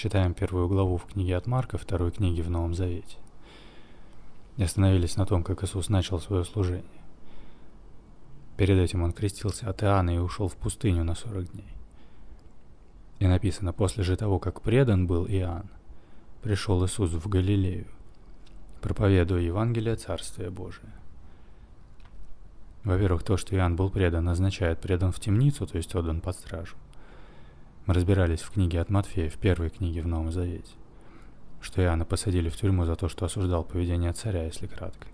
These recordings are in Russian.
Читаем первую главу в книге от Марка, второй книги в Новом Завете. И остановились на том, как Иисус начал свое служение. Перед этим он крестился от Иоанна и ушел в пустыню на сорок дней. И написано, после же того, как предан был Иоанн, пришел Иисус в Галилею, проповедуя Евангелие Царствия Божия. Во-первых, то, что Иоанн был предан, означает предан в темницу, то есть отдан под стражу. Мы разбирались в книге от Матфея, в первой книге в Новом Завете, что Иоанна посадили в тюрьму за то, что осуждал поведение царя, если кратко.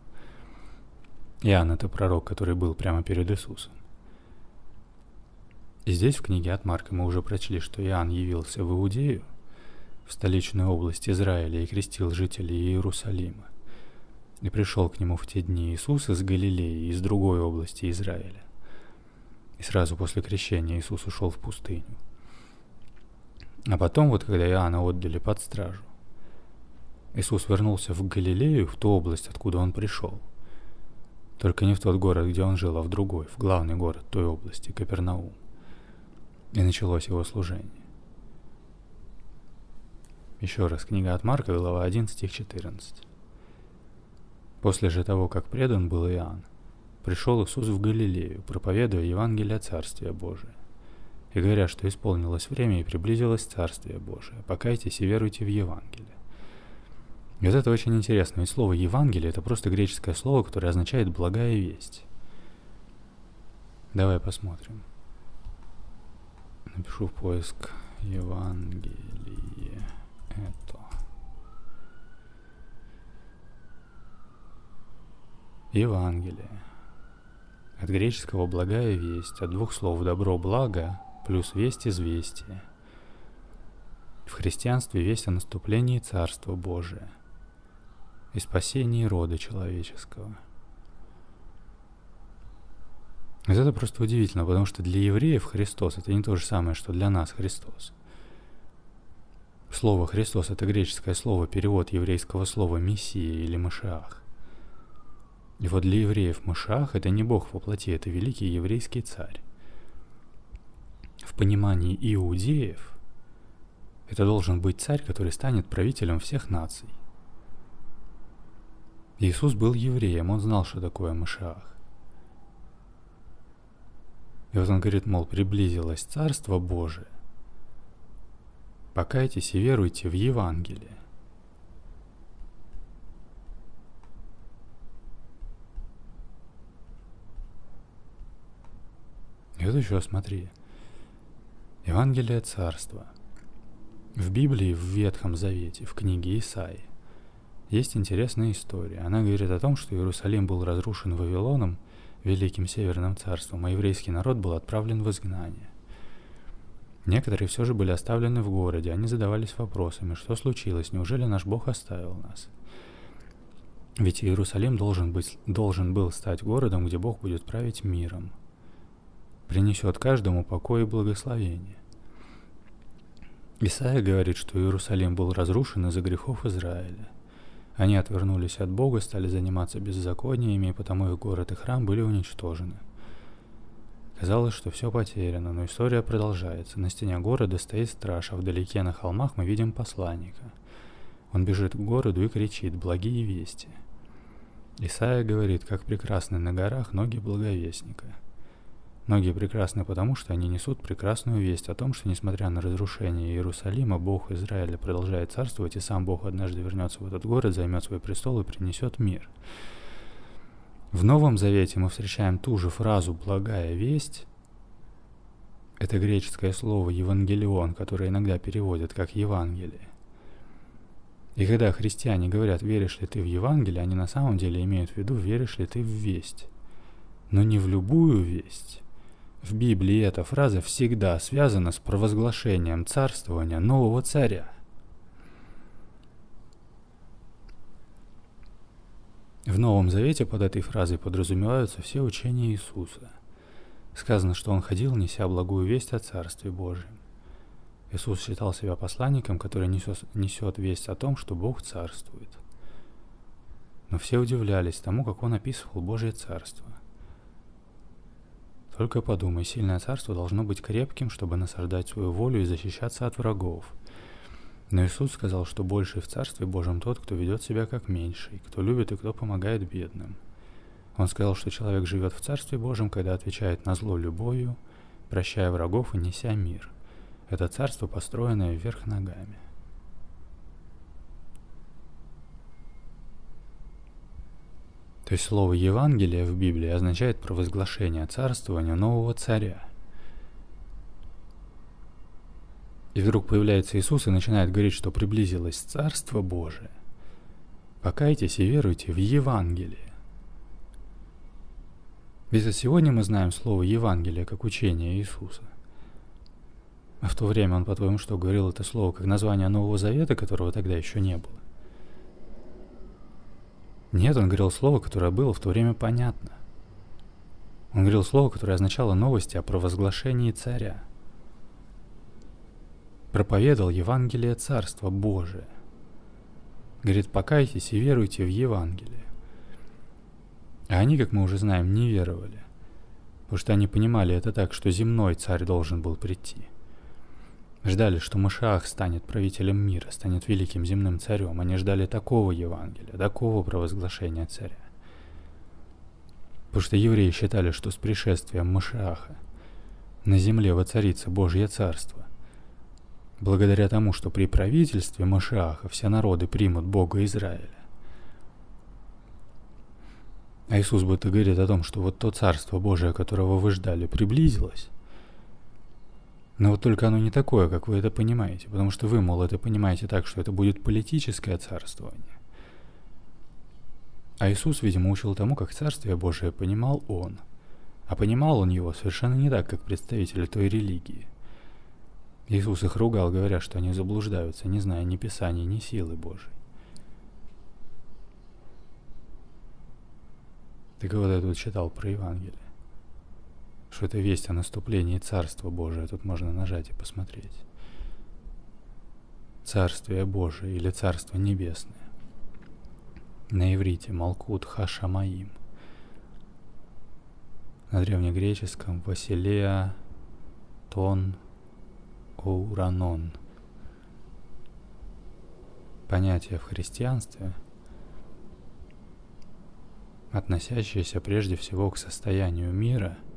Иоанн — это пророк, который был прямо перед Иисусом. И здесь в книге от Марка мы уже прочли, что Иоанн явился в Иудею, в столичную область Израиля и крестил жителей Иерусалима. И пришел к нему в те дни Иисус из Галилеи, из другой области Израиля. И сразу после крещения Иисус ушел в пустыню. А потом, вот когда Иоанна отдали под стражу, Иисус вернулся в Галилею, в ту область, откуда он пришел. Только не в тот город, где он жил, а в другой, в главный город той области, Капернаум. И началось его служение. Еще раз, книга от Марка, глава 1, стих 14. После же того, как предан был Иоанн, пришел Иисус в Галилею, проповедуя Евангелие Царствия Божия и говорят, что исполнилось время и приблизилось Царствие Божие. Покайтесь и веруйте в Евангелие. И вот это очень интересно, ведь слово Евангелие это просто греческое слово, которое означает благая весть. Давай посмотрим. Напишу в поиск Евангелие это. Евангелие. От греческого «благая весть», от двух слов «добро», «благо», плюс весть известия. В христианстве весть о наступлении Царства Божия и спасении рода человеческого. Это просто удивительно, потому что для евреев Христос это не то же самое, что для нас Христос. Слово «Христос» — это греческое слово, перевод еврейского слова «мессия» или «машиах». И вот для евреев Машах — это не Бог во плоти, это великий еврейский царь в понимании иудеев, это должен быть царь, который станет правителем всех наций. Иисус был евреем, он знал, что такое Машиах. И вот он говорит, мол, приблизилось Царство Божие. Покайтесь и веруйте в Евангелие. И вот еще смотри – Евангелие Царства. В Библии, в Ветхом Завете, в книге Исаи, есть интересная история. Она говорит о том, что Иерусалим был разрушен Вавилоном, Великим Северным Царством, а еврейский народ был отправлен в изгнание. Некоторые все же были оставлены в городе, они задавались вопросами, что случилось, неужели наш Бог оставил нас? Ведь Иерусалим должен, быть, должен был стать городом, где Бог будет править миром – принесет каждому покой и благословение. Исаия говорит, что Иерусалим был разрушен из-за грехов Израиля. Они отвернулись от Бога, стали заниматься беззакониями, и потому их город и храм были уничтожены. Казалось, что все потеряно, но история продолжается. На стене города стоит страж, а вдалеке на холмах мы видим посланника. Он бежит к городу и кричит «Благие вести!». Исаия говорит, как прекрасны на горах ноги благовестника – Многие прекрасны потому, что они несут прекрасную весть о том, что несмотря на разрушение Иерусалима, Бог Израиля продолжает царствовать, и сам Бог однажды вернется в этот город, займет свой престол и принесет мир. В Новом Завете мы встречаем ту же фразу «благая весть». Это греческое слово «евангелион», которое иногда переводят как «Евангелие». И когда христиане говорят «веришь ли ты в Евангелие», они на самом деле имеют в виду «веришь ли ты в весть». Но не в любую весть, в Библии эта фраза всегда связана с провозглашением царствования нового царя. В Новом Завете под этой фразой подразумеваются все учения Иисуса. Сказано, что Он ходил, неся благую весть о Царстве Божьем. Иисус считал себя посланником, который несет, весть о том, что Бог царствует. Но все удивлялись тому, как Он описывал Божье Царство. Только подумай, сильное царство должно быть крепким, чтобы насаждать свою волю и защищаться от врагов. Но Иисус сказал, что больший в Царстве Божьем тот, кто ведет себя как меньший, кто любит и кто помогает бедным. Он сказал, что человек живет в Царстве Божьем, когда отвечает на зло любовью, прощая врагов и неся мир. Это царство, построенное вверх ногами. То есть слово Евангелие в Библии означает провозглашение царствования нового царя. И вдруг появляется Иисус и начинает говорить, что приблизилось Царство Божие. Покайтесь и веруйте в Евангелие. Ведь сегодня мы знаем слово Евангелие как учение Иисуса. А в то время он, по-твоему, что говорил это слово как название Нового Завета, которого тогда еще не было? Нет, он говорил слово, которое было в то время понятно. Он говорил слово, которое означало новости о провозглашении царя. Проповедовал Евангелие Царства Божие. Говорит, покайтесь и веруйте в Евангелие. А они, как мы уже знаем, не веровали. Потому что они понимали это так, что земной царь должен был прийти – Ждали, что Машах станет правителем мира, станет великим земным царем. Они ждали такого Евангелия, такого провозглашения царя. Потому что евреи считали, что с пришествием Машаха на земле воцарится Божье Царство. Благодаря тому, что при правительстве Машаха все народы примут Бога Израиля. А Иисус будто говорит о том, что вот то Царство Божие, которого вы ждали, приблизилось, но вот только оно не такое, как вы это понимаете, потому что вы, мол, это понимаете так, что это будет политическое царствование. А Иисус, видимо, учил тому, как Царствие Божие понимал Он. А понимал Он его совершенно не так, как представители той религии. Иисус их ругал, говоря, что они заблуждаются, не зная ни Писания, ни силы Божией. Ты когда тут читал про Евангелие? Что это весть о наступлении Царства Божия. Тут можно нажать и посмотреть. Царствие Божие или Царство Небесное. На иврите Малкут Хашамаим. На древнегреческом Василея Тон Оуранон. Понятие в христианстве, относящееся прежде всего к состоянию мира –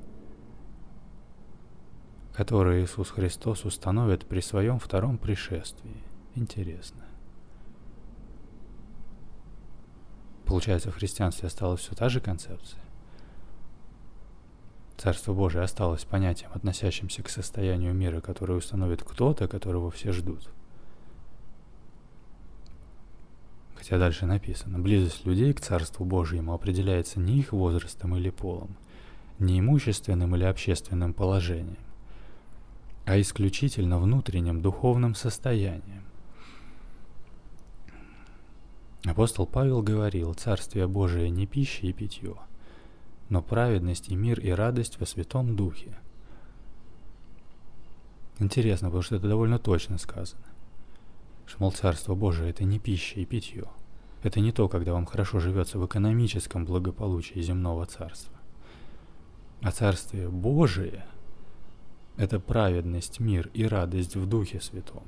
который Иисус Христос установит при своем втором пришествии. Интересно. Получается, в христианстве осталась все та же концепция? Царство Божие осталось понятием, относящимся к состоянию мира, которое установит кто-то, которого все ждут. Хотя дальше написано, близость людей к Царству Божьему определяется не их возрастом или полом, не имущественным или общественным положением, а исключительно внутренним духовным состоянием. Апостол Павел говорил, «Царствие Божие не пища и питье, но праведность и мир и радость во Святом Духе». Интересно, потому что это довольно точно сказано. Что, мол, Царство Божие – это не пища и питье. Это не то, когда вам хорошо живется в экономическом благополучии земного царства. А Царствие Божие – это праведность, мир и радость в Духе Святом.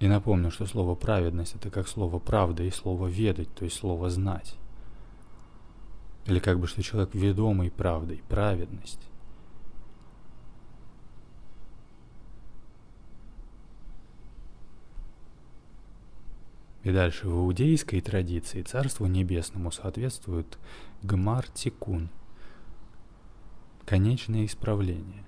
И напомню, что слово праведность это как слово правда и слово ведать, то есть слово знать. Или как бы что человек ведомый правдой, праведность. И дальше в иудейской традиции Царству Небесному соответствует Гмар Тикун – конечное исправление.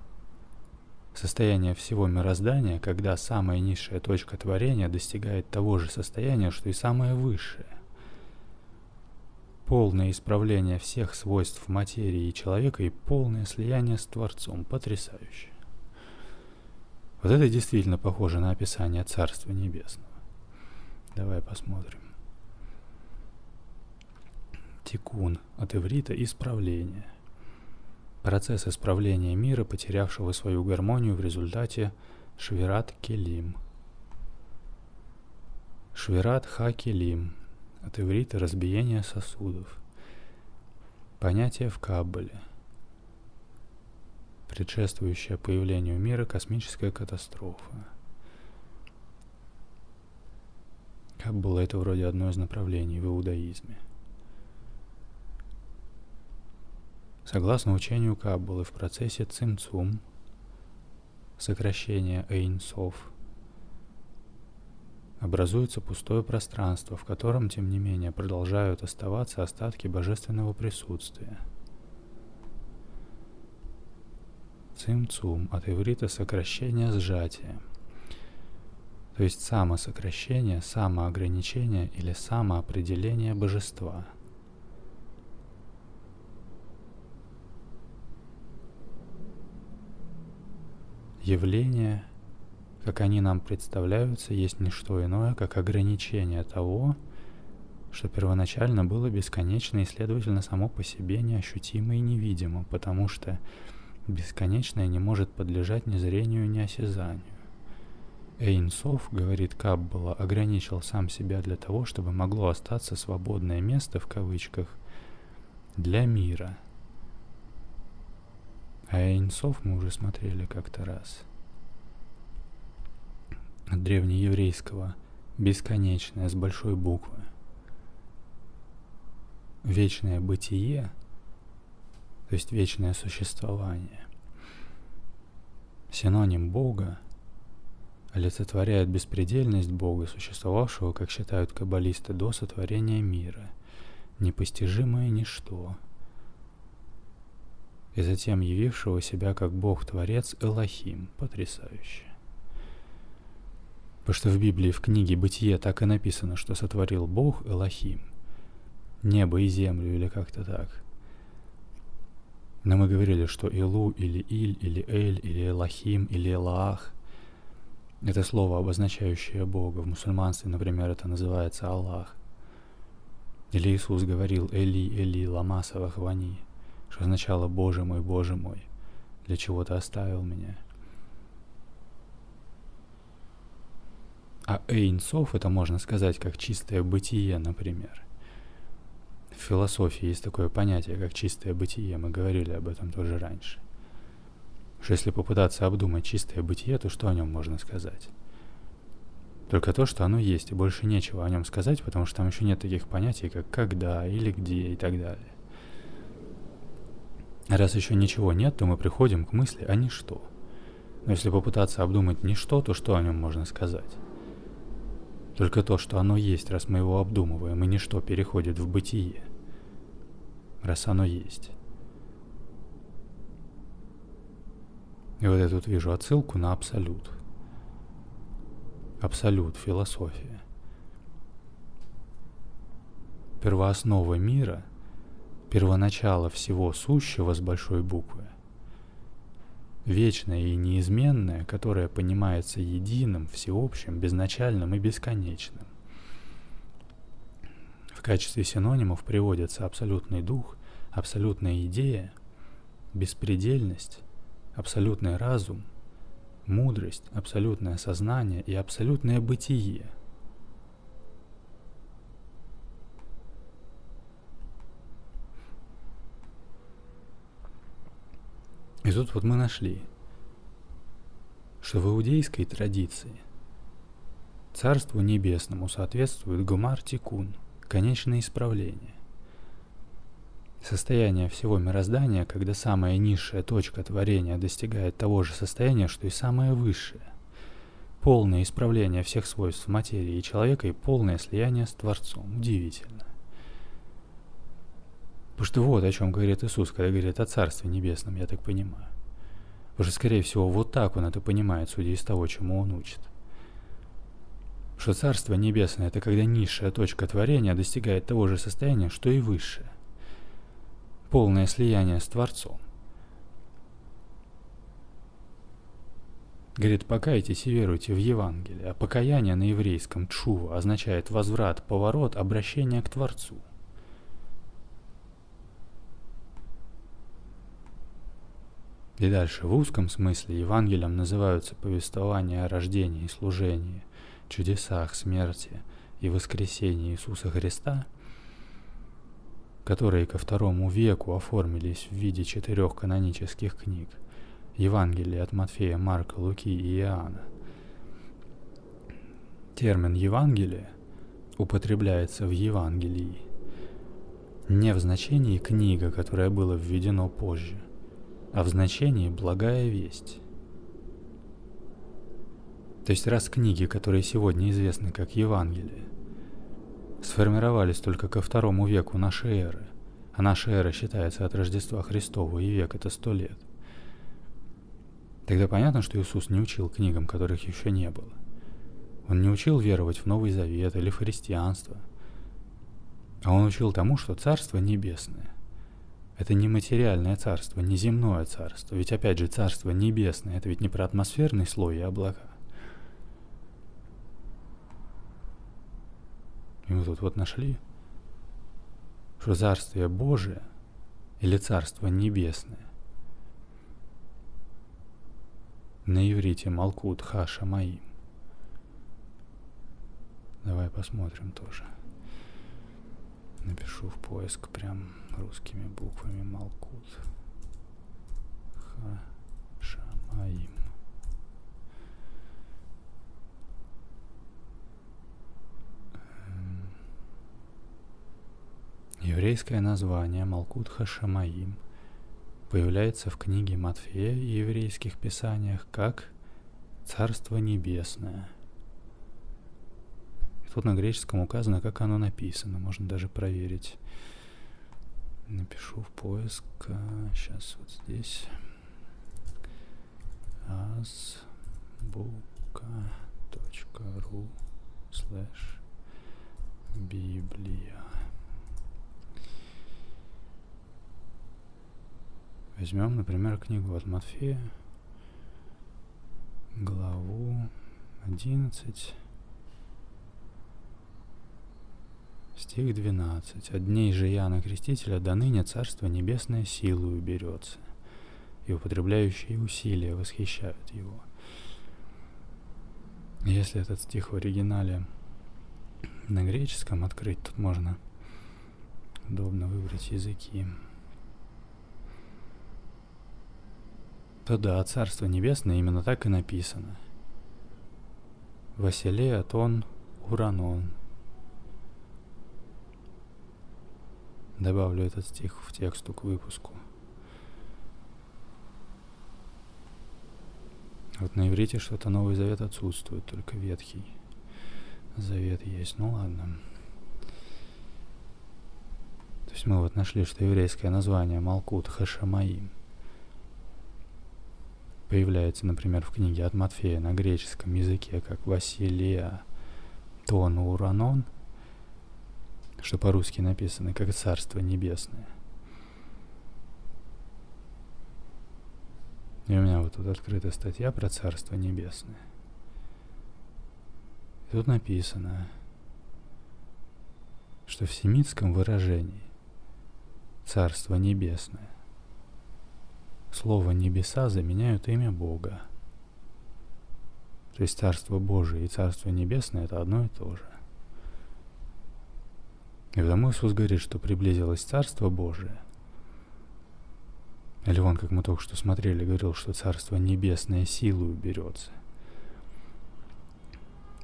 Состояние всего мироздания, когда самая низшая точка творения достигает того же состояния, что и самое высшее. Полное исправление всех свойств материи и человека и полное слияние с Творцом. Потрясающе. Вот это действительно похоже на описание Царства Небесного. Давай посмотрим. Тикун от иврита исправление – Процесс исправления мира, потерявшего свою гармонию в результате Швират Келим. Швират Ха Келим. От иврита разбиение сосудов. Понятие в Каббале. предшествующая появлению мира космическая катастрофа. Как было это вроде одно из направлений в иудаизме. Согласно учению Каббалы, в процессе цимцум, сокращение Эйнсов, образуется пустое пространство, в котором, тем не менее, продолжают оставаться остатки божественного присутствия. Цимцум от иврита сокращение сжатия, то есть самосокращение, самоограничение или самоопределение божества – Явления, как они нам представляются, есть не что иное, как ограничение того, что первоначально было бесконечно и, следовательно, само по себе неощутимо и невидимо, потому что бесконечное не может подлежать ни зрению, ни осязанию. Эйнсов, говорит Каббала, ограничил сам себя для того, чтобы могло остаться свободное место, в кавычках, для мира – а Эйнсов мы уже смотрели как-то раз. От древнееврейского бесконечное с большой буквы. Вечное бытие, то есть вечное существование. Синоним Бога олицетворяет беспредельность Бога, существовавшего, как считают каббалисты, до сотворения мира, непостижимое ничто – и затем явившего себя как Бог-творец Элохим. Потрясающе. Потому что в Библии, в книге «Бытие» так и написано, что сотворил Бог Элохим. Небо и землю или как-то так. Но мы говорили, что Илу или Иль или Эль или Элохим или Элаах – это слово, обозначающее Бога. В мусульманстве, например, это называется Аллах. Или Иисус говорил «Эли, Эли, лама савахвани» что означало «Боже мой, Боже мой, для чего ты оставил меня?» А Эйнсов это можно сказать как чистое бытие, например. В философии есть такое понятие, как чистое бытие, мы говорили об этом тоже раньше. Что если попытаться обдумать чистое бытие, то что о нем можно сказать? Только то, что оно есть, и больше нечего о нем сказать, потому что там еще нет таких понятий, как когда или где и так далее. Раз еще ничего нет, то мы приходим к мысли о ничто. Но если попытаться обдумать ничто, то что о нем можно сказать? Только то, что оно есть, раз мы его обдумываем, и ничто переходит в бытие. Раз оно есть. И вот я тут вижу отсылку на абсолют. Абсолют, философия. Первооснова мира — первоначало всего сущего с большой буквы, вечное и неизменное, которое понимается единым, всеобщим, безначальным и бесконечным. В качестве синонимов приводятся абсолютный дух, абсолютная идея, беспредельность, абсолютный разум, мудрость, абсолютное сознание и абсолютное бытие – И тут вот мы нашли, что в иудейской традиции Царству Небесному соответствует гумар тикун, конечное исправление. Состояние всего мироздания, когда самая низшая точка творения достигает того же состояния, что и самое высшее. Полное исправление всех свойств материи и человека и полное слияние с Творцом. Удивительно. Потому что вот о чем говорит Иисус, когда говорит о Царстве Небесном, я так понимаю. Уже, скорее всего, вот так он это понимает, судя из того, чему он учит. Что Царство Небесное – это когда низшая точка творения достигает того же состояния, что и высшее. Полное слияние с Творцом. Говорит, покайтесь и веруйте в Евангелие. А покаяние на еврейском чува означает возврат, поворот, обращение к Творцу. И дальше в узком смысле Евангелием называются повествования о рождении и служении, чудесах, смерти и воскресении Иисуса Христа, которые ко второму веку оформились в виде четырех канонических книг Евангелии от Матфея, Марка, Луки и Иоанна. Термин «Евангелие» употребляется в Евангелии не в значении «книга», которое было введено позже, а в значении «благая весть». То есть раз книги, которые сегодня известны как Евангелие, сформировались только ко второму веку нашей эры, а наша эра считается от Рождества Христова, и век это сто лет, тогда понятно, что Иисус не учил книгам, которых еще не было. Он не учил веровать в Новый Завет или в христианство, а он учил тому, что Царство Небесное – это не материальное царство, не земное царство. Ведь опять же, Царство Небесное – это ведь не про атмосферный слой и облака. И мы тут вот нашли, что Царствие Божие или Царство Небесное на иврите Малкут Хаша Маим. Давай посмотрим тоже. Напишу в поиск прям русскими буквами Малкут. Хаша Маим. Еврейское название Малкут Хашамаим появляется в книге Матфея и еврейских писаниях как «Царство Небесное». Тут на греческом указано, как оно написано, можно даже проверить. Напишу в поиск, сейчас вот здесь, azbuka.ru слэш Библия. Возьмем, например, книгу от Матфея, главу 11, стих 12. «От дней же Иоанна Крестителя до ныне Царство Небесное силою берется, и употребляющие усилия восхищают его». Если этот стих в оригинале на греческом открыть, тут можно удобно выбрать языки. то да, Царство Небесное именно так и написано. Василей, Атон, Уранон. Добавлю этот стих в тексту к выпуску. Вот на иврите что-то Новый Завет отсутствует, только Ветхий Завет есть. Ну ладно. То есть мы вот нашли, что еврейское название Малкут Хашамаим – появляется, например, в книге от Матфея на греческом языке, как Василия Тон Уранон, что по-русски написано как Царство Небесное. И у меня вот тут открыта статья про Царство Небесное. И тут написано, что в семитском выражении Царство Небесное слово «небеса» заменяют имя Бога. То есть Царство Божие и Царство Небесное – это одно и то же. И потому Иисус говорит, что приблизилось Царство Божие. Или вон, как мы только что смотрели, говорил, что Царство Небесное силой берется.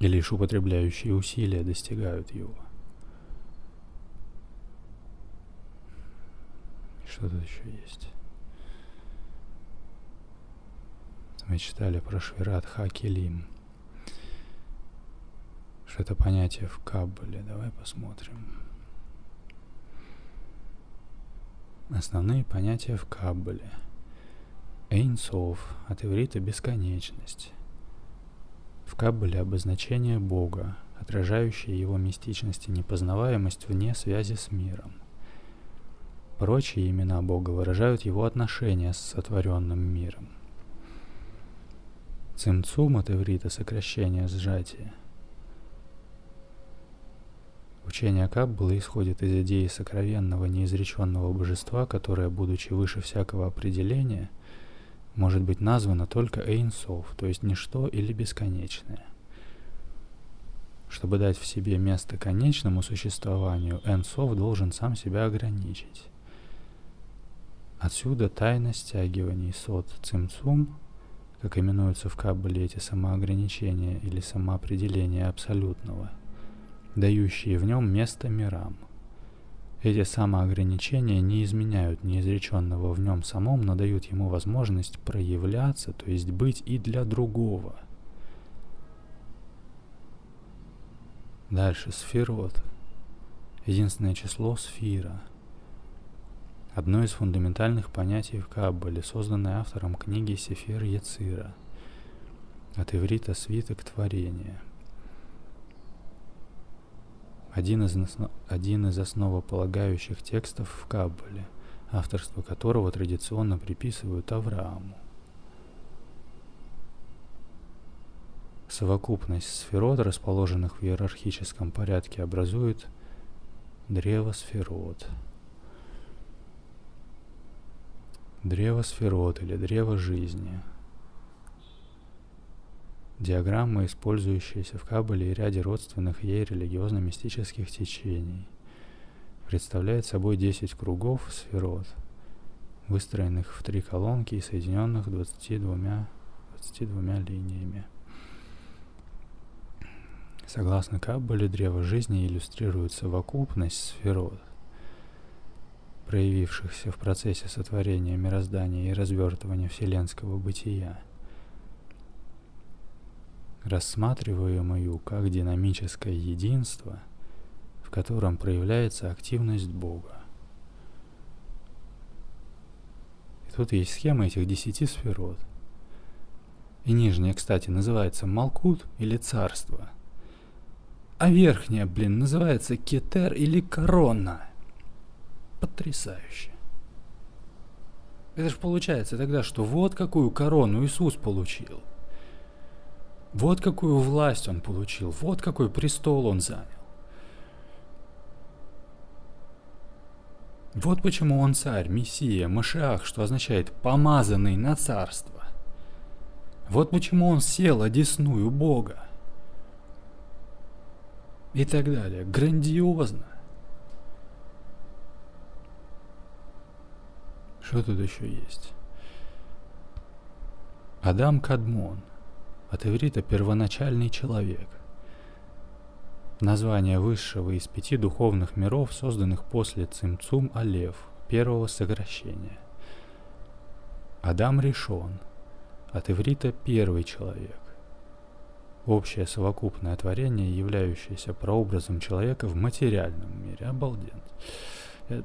И лишь употребляющие усилия достигают его. что тут еще есть? мы читали про Швират Хакелим. Что это понятие в Каббале. Давай посмотрим. Основные понятия в Каббале. Эйнсов, от иврита бесконечность. В Каббале обозначение Бога, отражающее его мистичность и непознаваемость вне связи с миром. Прочие имена Бога выражают его отношения с сотворенным миром – Цимцум от иврита сокращение сжатия. Учение Каббалы исходит из идеи сокровенного неизреченного божества, которое, будучи выше всякого определения, может быть названо только Эйнсов, то есть ничто или бесконечное. Чтобы дать в себе место конечному существованию, Энсов должен сам себя ограничить. Отсюда тайна стягиваний сот цимцум, как именуются в Каббале эти самоограничения или самоопределения абсолютного, дающие в нем место мирам. Эти самоограничения не изменяют неизреченного в нем самом, но дают ему возможность проявляться, то есть быть и для другого. Дальше сферот. Единственное число сфера. Одно из фундаментальных понятий в Каббале, созданное автором книги Сефер Яцира. От иврита свиток творения – один из, один из основополагающих текстов в Каббале, авторство которого традиционно приписывают Аврааму. Совокупность сферот, расположенных в иерархическом порядке, образует древо сферот. Древо сферот или древо жизни – Диаграмма, использующаяся в Каббале и ряде родственных ей религиозно-мистических течений, представляет собой 10 кругов сферот, выстроенных в три колонки и соединенных 22, 22 линиями. Согласно Каббале, древо жизни иллюстрирует совокупность сферот, проявившихся в процессе сотворения мироздания и развертывания вселенского бытия – рассматриваемую как динамическое единство, в котором проявляется активность Бога. И тут есть схема этих десяти сферот. И нижняя, кстати, называется Малкут или Царство. А верхняя, блин, называется Кетер или Корона. Потрясающе. Это же получается тогда, что вот какую корону Иисус получил – вот какую власть он получил, вот какой престол он занял. Вот почему он царь, мессия, Машиах, что означает «помазанный на царство». Вот почему он сел одесную Бога. И так далее. Грандиозно. Что тут еще есть? Адам Кадмон – от иврита «первоначальный человек». Название высшего из пяти духовных миров, созданных после Цимцум Алев, первого сокращения. Адам решен. От иврита «первый человек». Общее совокупное творение, являющееся прообразом человека в материальном мире. Обалденно. Я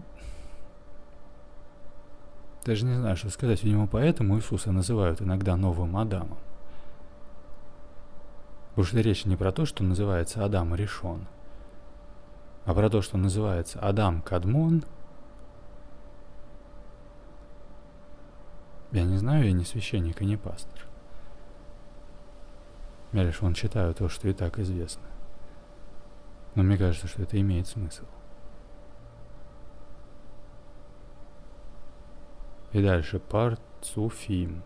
даже не знаю, что сказать. Видимо, поэтому Иисуса называют иногда новым Адамом. Что речь не про то, что называется Адам решен, а про то, что называется Адам Кадмон. Я не знаю, я не священник и не пастор. Я лишь он читаю то, что и так известно. Но мне кажется, что это имеет смысл. И дальше парцуфим.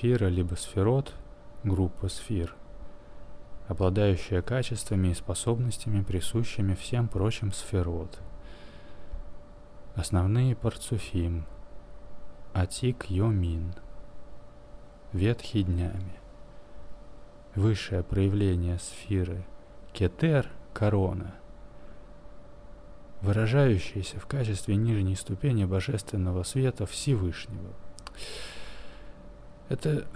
Сфера либо сферот – группа сфер, обладающая качествами и способностями, присущими всем прочим сферот. Основные парцуфим – Атик Йомин – ветхи днями. Высшее проявление сферы – Кетер – корона – выражающаяся в качестве нижней ступени божественного света Всевышнего – это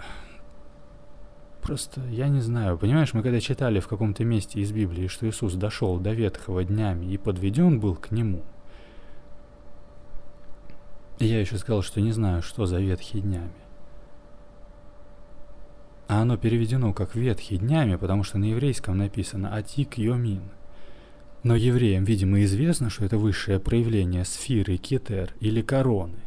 просто, я не знаю, понимаешь, мы когда читали в каком-то месте из Библии, что Иисус дошел до ветхого днями и подведен был к нему, я еще сказал, что не знаю, что за ветхие днями. А оно переведено как ветхие днями, потому что на еврейском написано «Атик Йомин». Но евреям, видимо, известно, что это высшее проявление сферы Кетер или короны.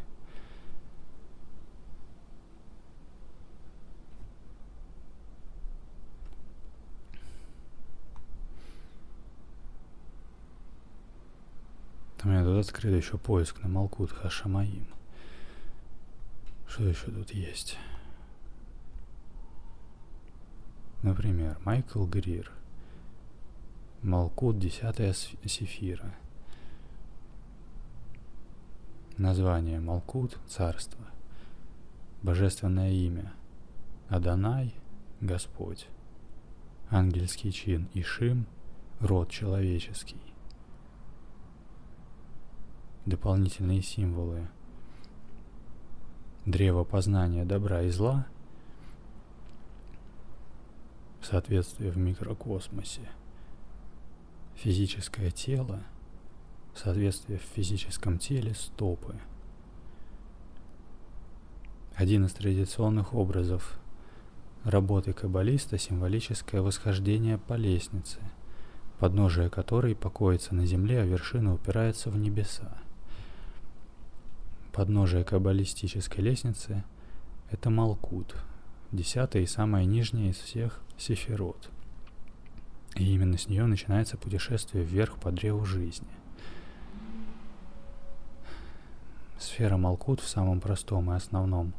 Там я тут открыл еще поиск на Малкут Хашамаим. Что еще тут есть? Например, Майкл Грир. Малкут, десятая сефира. Название Малкут – царство. Божественное имя – Адонай – Господь. Ангельский чин Ишим – род человеческий. Дополнительные символы. Древо познания добра и зла – соответствие в микрокосмосе. Физическое тело, соответствие в физическом теле стопы. Один из традиционных образов работы каббалиста – символическое восхождение по лестнице, подножие которой покоится на земле, а вершина упирается в небеса. Подножие каббалистической лестницы – это Малкут – десятая и самая нижняя из всех сефирот. И именно с нее начинается путешествие вверх по древу жизни. Сфера Малкут в самом простом и основном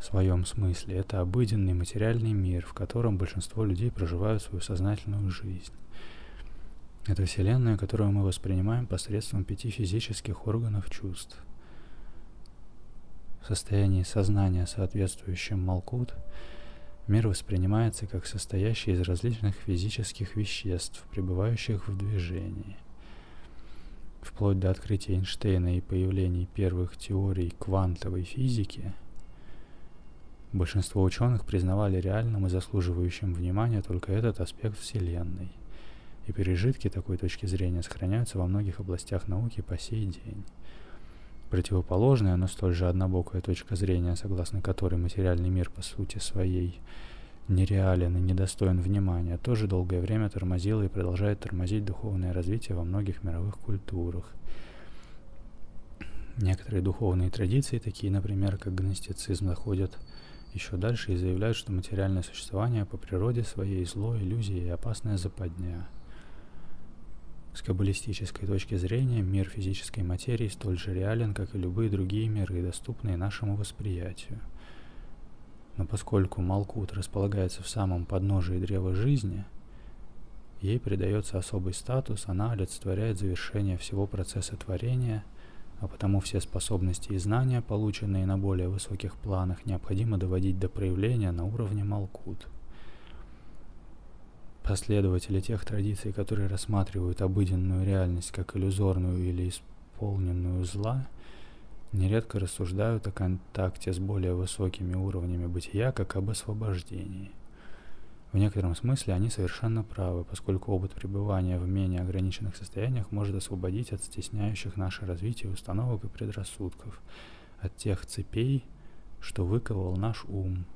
своем смысле – это обыденный материальный мир, в котором большинство людей проживают свою сознательную жизнь. Это Вселенная, которую мы воспринимаем посредством пяти физических органов чувств. В состоянии сознания, соответствующем Малкут – Мир воспринимается как состоящий из различных физических веществ, пребывающих в движении. Вплоть до открытия Эйнштейна и появления первых теорий квантовой физики, большинство ученых признавали реальным и заслуживающим внимания только этот аспект Вселенной. И пережитки такой точки зрения сохраняются во многих областях науки по сей день. Противоположная, но столь же однобокая точка зрения, согласно которой материальный мир по сути своей нереален и недостоин внимания, тоже долгое время тормозила и продолжает тормозить духовное развитие во многих мировых культурах. Некоторые духовные традиции, такие, например, как гностицизм, заходят еще дальше и заявляют, что материальное существование по природе своей зло, иллюзия и опасная западня – с каббалистической точки зрения мир физической материи столь же реален, как и любые другие миры, доступные нашему восприятию. Но поскольку Малкут располагается в самом подножии древа жизни, ей придается особый статус, она олицетворяет завершение всего процесса творения, а потому все способности и знания, полученные на более высоких планах, необходимо доводить до проявления на уровне Малкут – Последователи тех традиций, которые рассматривают обыденную реальность как иллюзорную или исполненную зла, нередко рассуждают о контакте с более высокими уровнями бытия как об освобождении. В некотором смысле они совершенно правы, поскольку опыт пребывания в менее ограниченных состояниях может освободить от стесняющих наше развитие установок и предрассудков, от тех цепей, что выковал наш ум,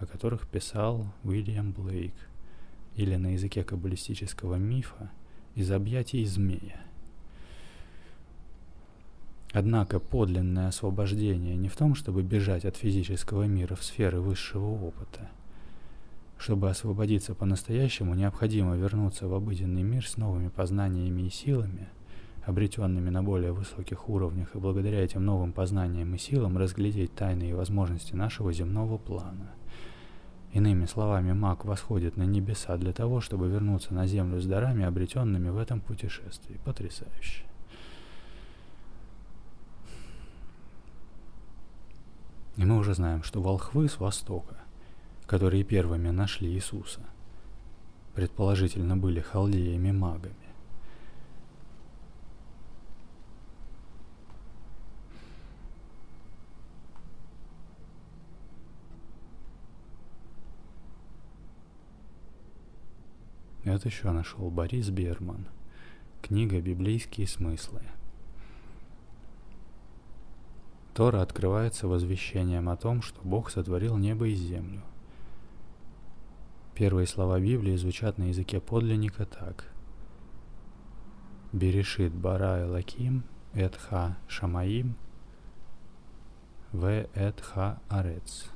о которых писал Уильям Блейк – или на языке каббалистического мифа, из объятий змея. Однако подлинное освобождение не в том, чтобы бежать от физического мира в сферы высшего опыта. Чтобы освободиться по-настоящему, необходимо вернуться в обыденный мир с новыми познаниями и силами, обретенными на более высоких уровнях, и благодаря этим новым познаниям и силам разглядеть тайны и возможности нашего земного плана – Иными словами, маг восходит на небеса для того, чтобы вернуться на землю с дарами, обретенными в этом путешествии. Потрясающе. И мы уже знаем, что волхвы с Востока, которые первыми нашли Иисуса, предположительно были халдеями-магами. Это еще нашел Борис Берман. Книга «Библейские смыслы». Тора открывается возвещением о том, что Бог сотворил небо и землю. Первые слова Библии звучат на языке подлинника так. Берешит бара элаким этха шамаим в этха арец.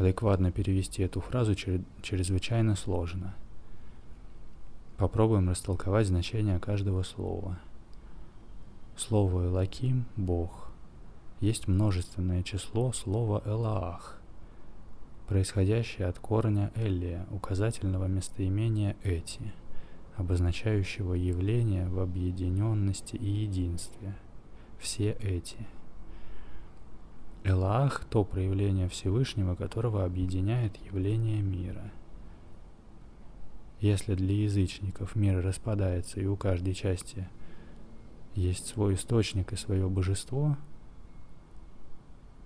Адекватно перевести эту фразу чрезвычайно сложно. Попробуем растолковать значение каждого слова. Слово «элаким» — «бог». Есть множественное число слова «элаах», происходящее от корня «элия», указательного местоимения «эти», обозначающего явление в объединенности и единстве. все эти. Элах — то проявление Всевышнего, которого объединяет явление мира. Если для язычников мир распадается и у каждой части есть свой источник и свое божество,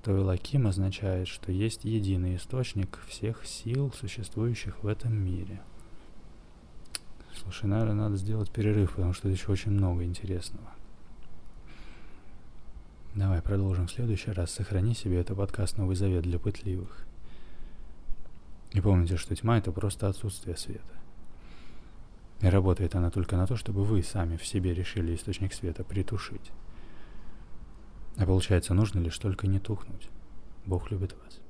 то Элаким означает, что есть единый источник всех сил, существующих в этом мире. Слушай, наверное, надо сделать перерыв, потому что еще очень много интересного. Давай продолжим в следующий раз. Сохрани себе это подкаст «Новый завет» для пытливых. И помните, что тьма — это просто отсутствие света. И работает она только на то, чтобы вы сами в себе решили источник света притушить. А получается, нужно лишь только не тухнуть. Бог любит вас.